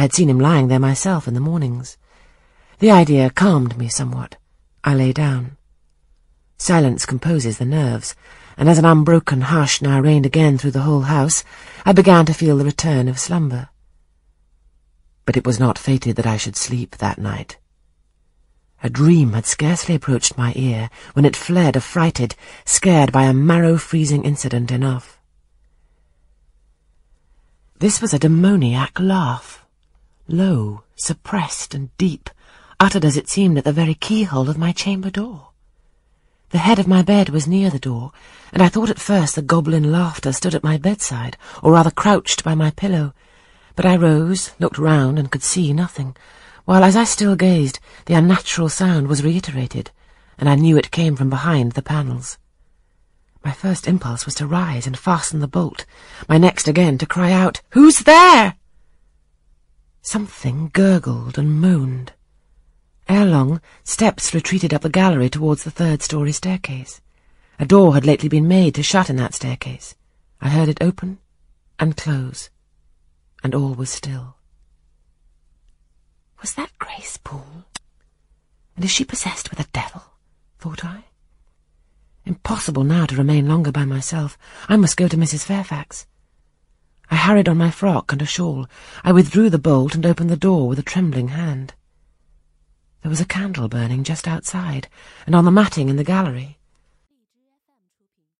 I had seen him lying there myself in the mornings. The idea calmed me somewhat. I lay down. Silence composes the nerves, and as an unbroken hush now reigned again through the whole house, I began to feel the return of slumber. But it was not fated that I should sleep that night. A dream had scarcely approached my ear when it fled affrighted, scared by a marrow-freezing incident enough. This was a demoniac laugh, low, suppressed, and deep, uttered as it seemed at the very keyhole of my chamber door. The head of my bed was near the door, and I thought at first the goblin laughter stood at my bedside, or rather crouched by my pillow. But I rose, looked round, and could see nothing, while as I still gazed, the unnatural sound was reiterated, and I knew it came from behind the panels. My first impulse was to rise and fasten the bolt, my next again to cry out, Who's there? Something gurgled and moaned. Ere long, steps retreated up the gallery towards the third-story staircase. A door had lately been made to shut in that staircase. I heard it open and close, and all was still. Was that Grace Poole? And is she possessed with a devil? thought I. Impossible now to remain longer by myself. I must go to Mrs. Fairfax. I hurried on my frock and a shawl. I withdrew the bolt and opened the door with a trembling hand. There was a candle burning just outside, and on the matting in the gallery.